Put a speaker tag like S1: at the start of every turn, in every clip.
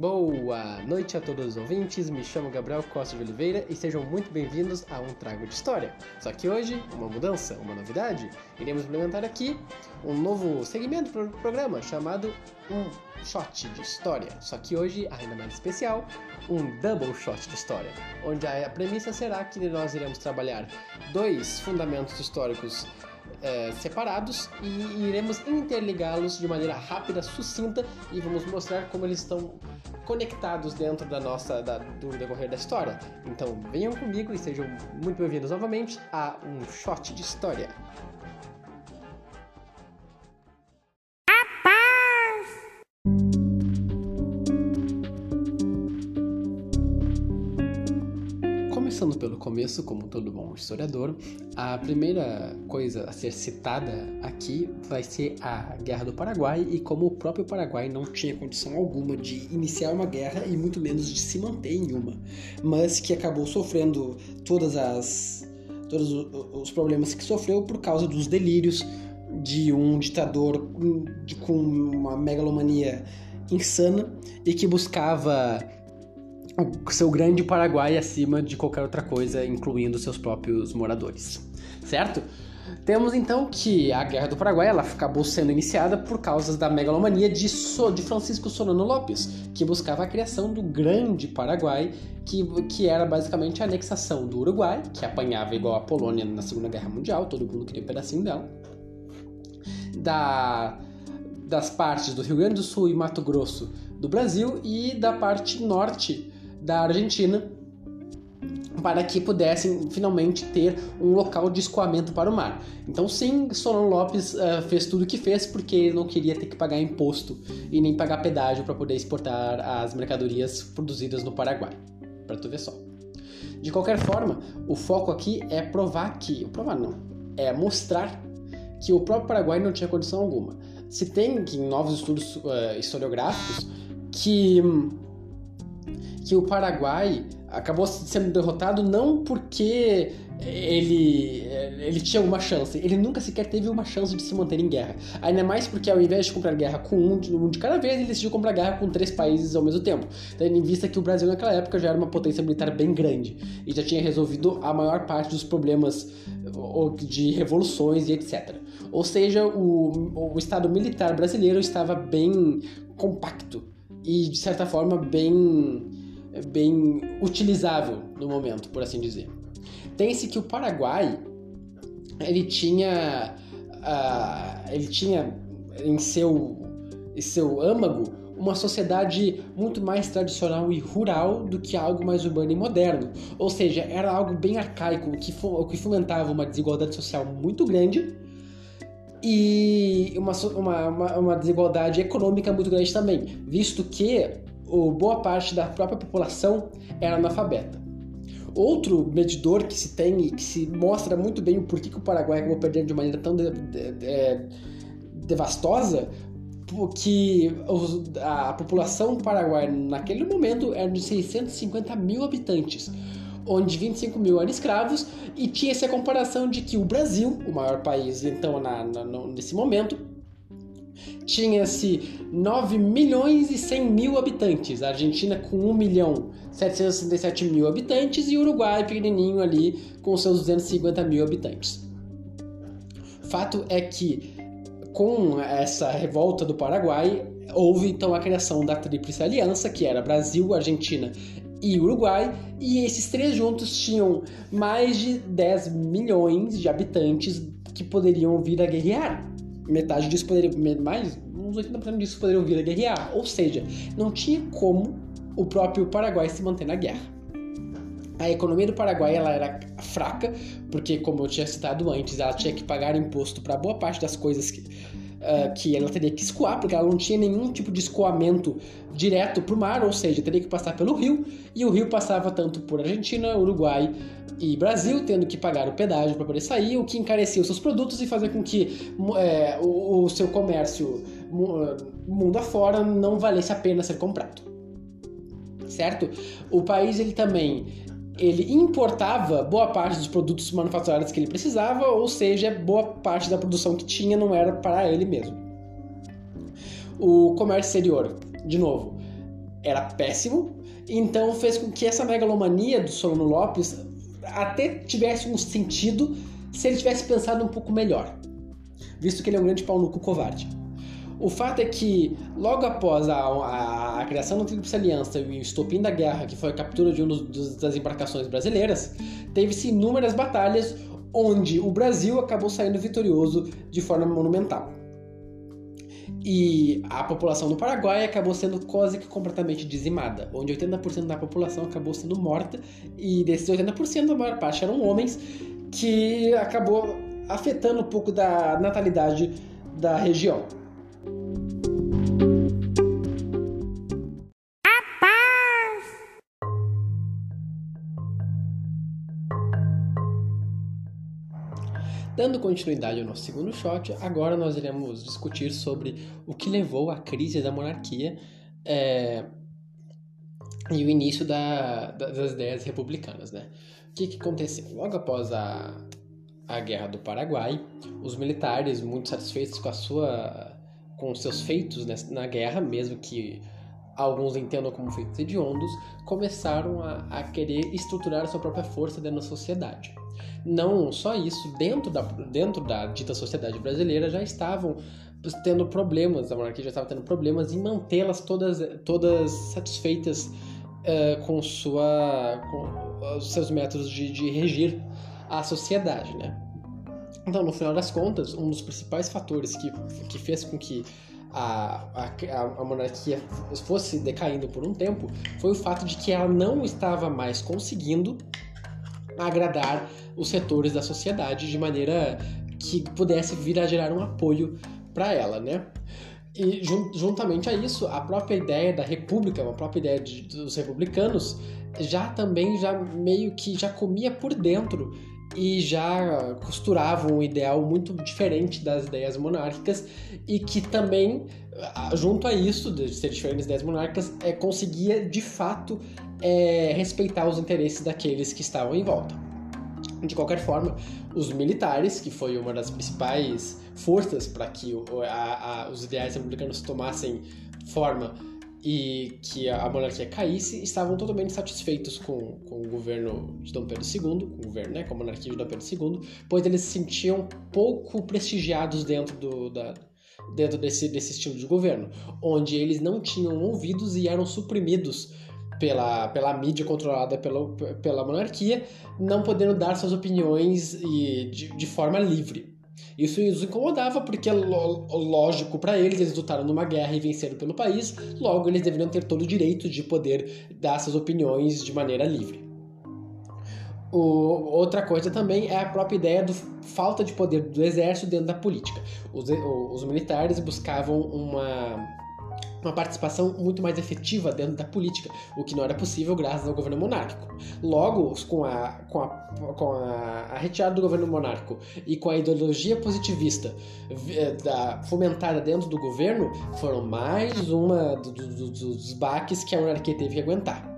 S1: Boa noite a todos os ouvintes, me chamo Gabriel Costa de Oliveira e sejam muito bem-vindos a um Trago de História. Só que hoje, uma mudança, uma novidade, iremos implementar aqui um novo segmento para o programa chamado Um Shot de História. Só que hoje, ainda mais especial, um Double Shot de História, onde a premissa será que nós iremos trabalhar dois fundamentos históricos é, separados e iremos interligá-los de maneira rápida, sucinta e vamos mostrar como eles estão conectados dentro da nossa da, do decorrer da história. Então venham comigo e sejam muito bem-vindos novamente a um shot de história. Começando pelo começo, como todo bom historiador, a primeira coisa a ser citada aqui vai ser a Guerra do Paraguai e como o próprio Paraguai não tinha condição alguma de iniciar uma guerra e muito menos de se manter em uma, mas que acabou sofrendo todas as todos os problemas que sofreu por causa dos delírios de um ditador com uma megalomania insana e que buscava o seu grande Paraguai acima de qualquer outra coisa, incluindo seus próprios moradores, certo? Temos então que a Guerra do Paraguai ela acabou sendo iniciada por causa da megalomania de, so, de Francisco Solano Lopes, que buscava a criação do Grande Paraguai, que, que era basicamente a anexação do Uruguai, que apanhava igual a Polônia na Segunda Guerra Mundial, todo mundo queria um pedacinho dela, da, das partes do Rio Grande do Sul e Mato Grosso do Brasil e da parte norte da Argentina para que pudessem finalmente ter um local de escoamento para o mar. Então, sim, Solon Lopes uh, fez tudo o que fez porque ele não queria ter que pagar imposto e nem pagar pedágio para poder exportar as mercadorias produzidas no Paraguai. Para tu ver só. De qualquer forma, o foco aqui é provar que, provar não, é mostrar que o próprio Paraguai não tinha condição alguma. Se tem em novos estudos uh, historiográficos que que o Paraguai acabou sendo derrotado não porque ele, ele tinha uma chance, ele nunca sequer teve uma chance de se manter em guerra. Ainda mais porque ao invés de comprar guerra com um de, um de cada vez, ele decidiu comprar guerra com três países ao mesmo tempo. Tendo em vista que o Brasil naquela época já era uma potência militar bem grande e já tinha resolvido a maior parte dos problemas de revoluções e etc. Ou seja, o, o Estado militar brasileiro estava bem compacto e de certa forma bem bem utilizável no momento, por assim dizer. Tem-se que o Paraguai ele tinha uh, ele tinha em seu em seu âmago uma sociedade muito mais tradicional e rural do que algo mais urbano e moderno. Ou seja, era algo bem arcaico, que, que fomentava uma desigualdade social muito grande e uma, uma, uma, desigualdade econômica muito grande também, visto que o, boa parte da própria população era analfabeta. Outro medidor que se tem e que se mostra muito bem o porquê que o Paraguai acabou perdendo de maneira tão de, de, de, devastosa, que a população paraguaia naquele momento era de 650 mil habitantes, onde 25 mil eram escravos, e tinha essa comparação de que o Brasil, o maior país então na, na, nesse momento, tinha-se 9 milhões e 100 mil habitantes, a Argentina com 1 milhão 767 mil habitantes e o Uruguai pequenininho ali com seus 250 mil habitantes. Fato é que com essa revolta do Paraguai houve então a criação da Tríplice Aliança, que era Brasil, Argentina e Uruguai, e esses três juntos tinham mais de 10 milhões de habitantes que poderiam vir a guerrear metade disso poderia, mais, uns 80% disso poderiam vir a guerrear. Ou seja, não tinha como o próprio Paraguai se manter na guerra. A economia do Paraguai ela era fraca, porque, como eu tinha citado antes, ela tinha que pagar imposto para boa parte das coisas que, uh, que ela teria que escoar, porque ela não tinha nenhum tipo de escoamento direto para o mar, ou seja, teria que passar pelo rio, e o rio passava tanto por Argentina, Uruguai e Brasil, tendo que pagar o pedágio para poder sair, o que encarecia os seus produtos e fazia com que é, o, o seu comércio mundo afora não valesse a pena ser comprado. Certo? O país ele também ele importava boa parte dos produtos manufaturados que ele precisava, ou seja, boa parte da produção que tinha não era para ele mesmo. O comércio exterior, de novo, era péssimo, então fez com que essa megalomania do Solano Lopes até tivesse um sentido se ele tivesse pensado um pouco melhor, visto que ele é um grande pau no cu covarde. O fato é que, logo após a, a, a criação da Tríplice Aliança e o estopim da guerra, que foi a captura de uma das embarcações brasileiras, teve-se inúmeras batalhas onde o Brasil acabou saindo vitorioso de forma monumental. E a população do Paraguai acabou sendo quase que completamente dizimada, onde 80% da população acabou sendo morta, e desses 80%, a maior parte eram homens, que acabou afetando um pouco da natalidade da região. Dando continuidade ao nosso segundo shot, agora nós iremos discutir sobre o que levou à crise da monarquia é, e o início da, das ideias republicanas. Né? O que, que aconteceu? Logo após a, a Guerra do Paraguai, os militares, muito satisfeitos com, a sua, com seus feitos na guerra, mesmo que alguns entendam como feitos hediondos, começaram a, a querer estruturar a sua própria força dentro da sociedade. Não só isso, dentro da, dentro da dita sociedade brasileira já estavam tendo problemas, a monarquia já estava tendo problemas em mantê-las todas, todas satisfeitas uh, com, sua, com os seus métodos de, de regir a sociedade, né? Então, no final das contas, um dos principais fatores que, que fez com que a, a, a, monarquia fosse decaindo por um tempo foi o fato de que ela não estava mais conseguindo agradar os setores da sociedade de maneira que pudesse vir a gerar um apoio para ela, né? E juntamente a isso, a própria ideia da república, a própria ideia de, dos republicanos, já também já meio que já comia por dentro e já costurava um ideal muito diferente das ideias monárquicas e que também, junto a isso, de ser diferente das ideias monárquicas, é, conseguia de fato é, respeitar os interesses daqueles que estavam em volta. De qualquer forma, os militares, que foi uma das principais forças para que a, a, os ideais republicanos tomassem forma e que a monarquia caísse, estavam totalmente satisfeitos com, com o governo de Dom Pedro II, com o governo, né, com a monarquia de Dom Pedro II, pois eles se sentiam pouco prestigiados dentro do, da, dentro desse, desse estilo de governo, onde eles não tinham ouvidos e eram suprimidos pela, pela mídia controlada pela, pela monarquia, não podendo dar suas opiniões e de, de forma livre. Isso os incomodava porque, é lógico, para eles, eles lutaram numa guerra e venceram pelo país, logo eles deveriam ter todo o direito de poder dar suas opiniões de maneira livre. O, outra coisa também é a própria ideia da falta de poder do exército dentro da política. Os, os militares buscavam uma uma participação muito mais efetiva dentro da política, o que não era possível graças ao governo monárquico. Logo, com a, com a, com a, a retirada do governo monárquico e com a ideologia positivista eh, da, fomentada dentro do governo, foram mais uma do, do, dos baques que a monarquia teve que aguentar.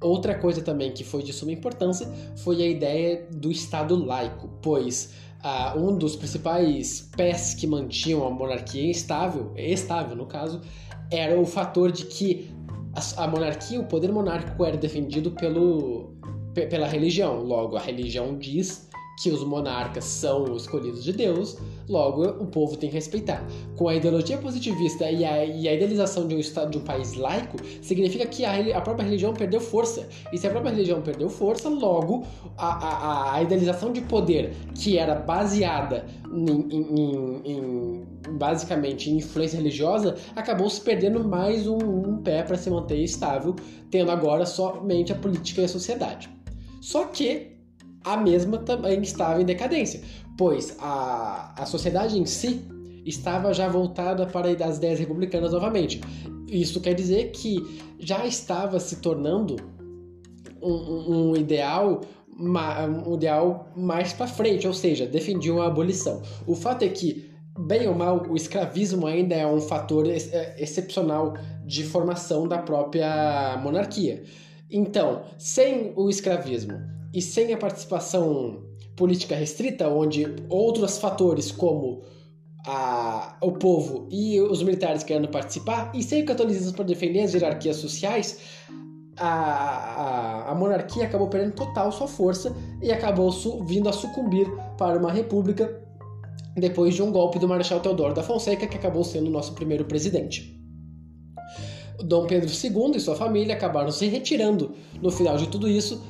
S1: Outra coisa também que foi de suma importância foi a ideia do Estado laico, pois uh, um dos principais pés que mantinham a monarquia estável, estável no caso, era o fator de que a, a monarquia, o poder monárquico era defendido pelo, pela religião. Logo, a religião diz que os monarcas são escolhidos de Deus, logo o povo tem que respeitar. Com a ideologia positivista e a, e a idealização de um estado de um país laico, significa que a, a, própria religião perdeu força. E se a própria religião perdeu força, logo a, a idealização de poder que era baseada em, em, em, basicamente em influência religiosa acabou se perdendo mais um, um pé para se manter estável, tendo agora somente a política e a sociedade. Só que a mesma também estava em decadência, pois a, a sociedade em si estava já voltada para as ideias republicanas novamente. Isso quer dizer que já estava se tornando um, um ideal um ideal mais para frente, ou seja, defendiam a abolição. O fato é que, bem ou mal, o escravismo ainda é um fator ex é, excepcional de formação da própria monarquia. Então, sem o escravismo e sem a participação política restrita, onde outros fatores como a, o povo e os militares querendo participar, e sem o catolicismo para defender as hierarquias sociais, a, a, a, monarquia acabou perdendo total sua força e acabou su, vindo a sucumbir para uma república depois de um golpe do Marechal Teodoro da Fonseca, que acabou sendo o nosso primeiro presidente. Dom Pedro II e sua família acabaram se retirando no final de tudo isso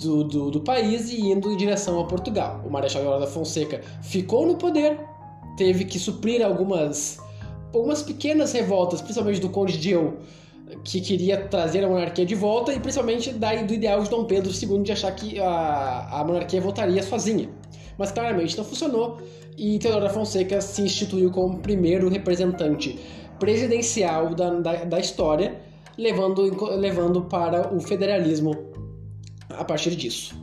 S1: do, do, do país e indo em direção a Portugal. O Marechal Teodoro da Fonseca ficou no poder, teve que suprir algumas, algumas pequenas revoltas, principalmente do Conde de Eu, que queria trazer a monarquia de volta, e principalmente daí do ideal de Dom Pedro II de achar que a, a monarquia voltaria sozinha. Mas claramente não funcionou, e Teodoro da Fonseca se instituiu como primeiro representante presidencial da, da, da história, levando, levando para o federalismo a partir disso.